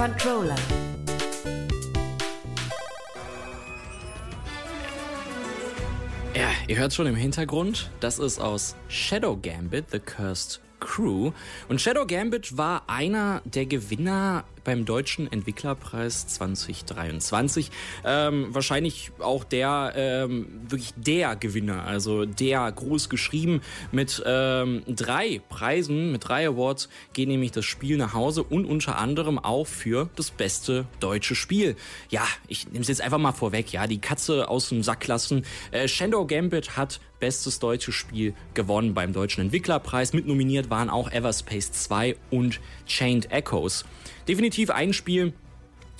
Controller. Ja, ihr hört schon im Hintergrund, das ist aus Shadow Gambit, The Cursed Crew. Und Shadow Gambit war einer der Gewinner beim Deutschen Entwicklerpreis 2023. Ähm, wahrscheinlich auch der, ähm, wirklich der Gewinner, also der groß geschrieben. Mit ähm, drei Preisen, mit drei Awards geht nämlich das Spiel nach Hause und unter anderem auch für das beste deutsche Spiel. Ja, ich nehme es jetzt einfach mal vorweg, ja, die Katze aus dem Sack lassen. Äh, Shadow Gambit hat bestes deutsches Spiel gewonnen beim Deutschen Entwicklerpreis. Mit nominiert waren auch Everspace 2 und Chained Echoes definitiv ein Spiel,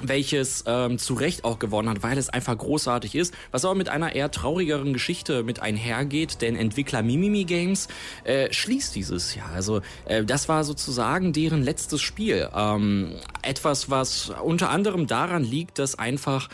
welches ähm, zu Recht auch gewonnen hat, weil es einfach großartig ist, was aber mit einer eher traurigeren Geschichte mit einhergeht, denn Entwickler Mimimi Games äh, schließt dieses Jahr. Also äh, das war sozusagen deren letztes Spiel. Ähm, etwas, was unter anderem daran liegt, dass einfach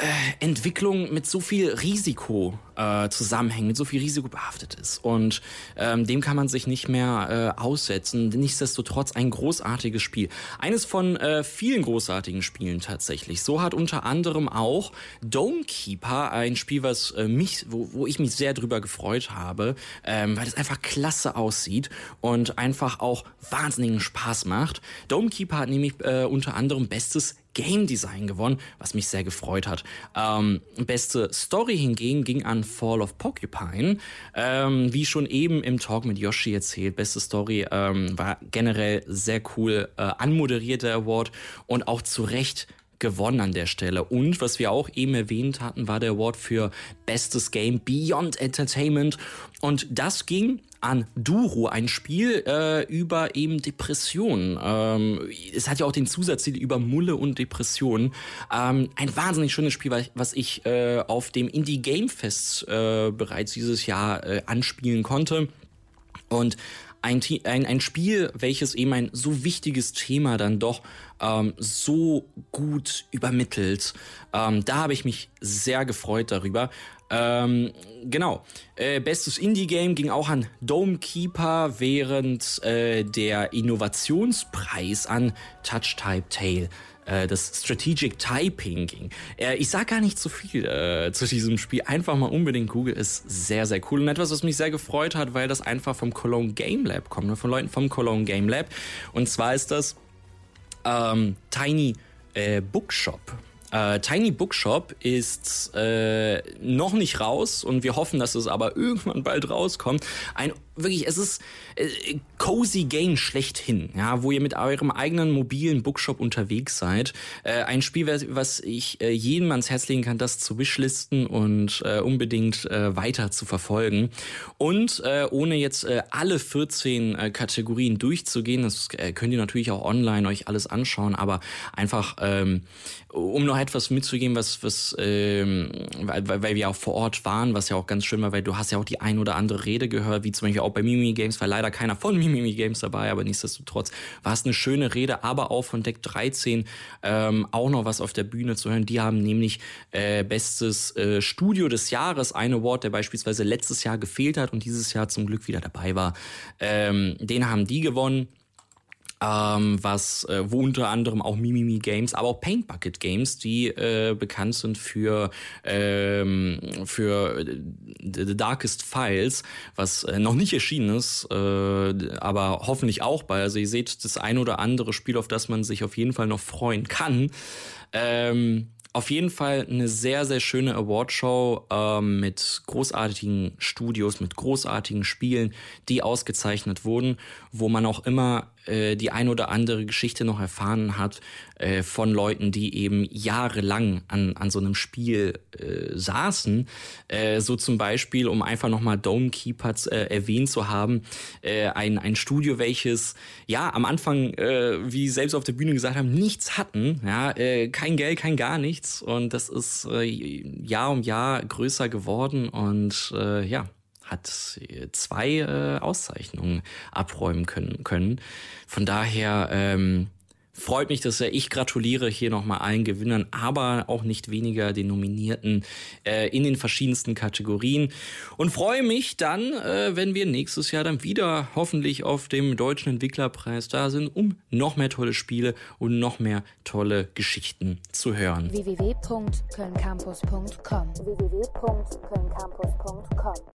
äh, Entwicklung mit so viel Risiko äh, zusammenhängt, mit so viel Risiko behaftet ist. Und ähm, dem kann man sich nicht mehr äh, aussetzen. Nichtsdestotrotz ein großartiges Spiel. Eines von äh, vielen großartigen Spielen tatsächlich. So hat unter anderem auch Domekeeper ein Spiel, was äh, mich, wo, wo ich mich sehr drüber gefreut habe, ähm, weil es einfach klasse aussieht und einfach auch wahnsinnigen Spaß macht. Domekeeper hat nämlich äh, unter anderem bestes Game Design gewonnen, was mich sehr gefreut hat. Ähm, beste Story hingegen ging an Fall of Porcupine. Ähm, wie schon eben im Talk mit Yoshi erzählt, beste Story ähm, war generell sehr cool äh, anmoderierter Award und auch zu Recht gewonnen an der Stelle. Und was wir auch eben erwähnt hatten, war der Award für bestes Game Beyond Entertainment. Und das ging an Duro, ein Spiel äh, über eben Depressionen. Ähm, es hat ja auch den Zusatztitel über Mulle und Depressionen. Ähm, ein wahnsinnig schönes Spiel, was ich äh, auf dem Indie Game Fest äh, bereits dieses Jahr äh, anspielen konnte. Und ein, ein, ein Spiel, welches eben ein so wichtiges Thema dann doch ähm, so gut übermittelt. Ähm, da habe ich mich sehr gefreut darüber. Ähm, genau. Äh, bestes Indie-Game ging auch an Dome Keeper, während äh, der Innovationspreis an Touch Type Tale äh, das Strategic Typing ging. Äh, ich sag gar nicht so viel äh, zu diesem Spiel. Einfach mal unbedingt Google ist sehr, sehr cool. Und etwas, was mich sehr gefreut hat, weil das einfach vom Cologne Game Lab kommt, ne? von Leuten vom Cologne Game Lab. Und zwar ist das ähm, Tiny äh, Bookshop. Äh, Tiny Bookshop ist äh, noch nicht raus und wir hoffen, dass es aber irgendwann bald rauskommt. Ein wirklich, es ist äh, cozy Game schlechthin, ja, wo ihr mit eurem eigenen mobilen Bookshop unterwegs seid. Äh, ein Spiel, was ich äh, jedem ans Herz legen kann, das zu wishlisten und äh, unbedingt äh, weiter zu verfolgen. Und äh, ohne jetzt äh, alle 14 äh, Kategorien durchzugehen, das äh, könnt ihr natürlich auch online euch alles anschauen, aber einfach ähm, um noch etwas mitzugeben, was, was ähm, weil, weil wir auch vor Ort waren, was ja auch ganz schön war, weil du hast ja auch die ein oder andere Rede gehört, wie zum Beispiel auch bei Mimi Games, war leider keiner von Mimi Games dabei, aber nichtsdestotrotz war es eine schöne Rede, aber auch von Deck 13 ähm, auch noch was auf der Bühne zu hören. Die haben nämlich äh, bestes äh, Studio des Jahres, ein Award, der beispielsweise letztes Jahr gefehlt hat und dieses Jahr zum Glück wieder dabei war. Ähm, den haben die gewonnen ähm, was äh, wo unter anderem auch Mimimi Games, aber auch Paint Bucket Games, die äh, bekannt sind für ähm, für äh, The Darkest Files, was äh, noch nicht erschienen ist, äh, aber hoffentlich auch bei. Also ihr seht das ein oder andere Spiel, auf das man sich auf jeden Fall noch freuen kann. Ähm, auf jeden Fall eine sehr, sehr schöne Awardshow ähm, mit großartigen Studios, mit großartigen Spielen, die ausgezeichnet wurden, wo man auch immer äh, die ein oder andere Geschichte noch erfahren hat äh, von Leuten, die eben jahrelang an, an so einem Spiel äh, saßen. Äh, so zum Beispiel, um einfach nochmal Domekeeper äh, erwähnt zu haben, äh, ein, ein Studio, welches ja am Anfang, äh, wie selbst auf der Bühne gesagt haben, nichts hatten, ja, äh, kein Geld, kein gar nichts. Und das ist äh, Jahr um Jahr größer geworden und äh, ja, hat äh, zwei äh, Auszeichnungen abräumen können. können. Von daher ähm, Freut mich dass sehr. Ich gratuliere hier nochmal allen Gewinnern, aber auch nicht weniger den Nominierten äh, in den verschiedensten Kategorien. Und freue mich dann, äh, wenn wir nächstes Jahr dann wieder hoffentlich auf dem Deutschen Entwicklerpreis da sind, um noch mehr tolle Spiele und noch mehr tolle Geschichten zu hören. www.kölncampus.com www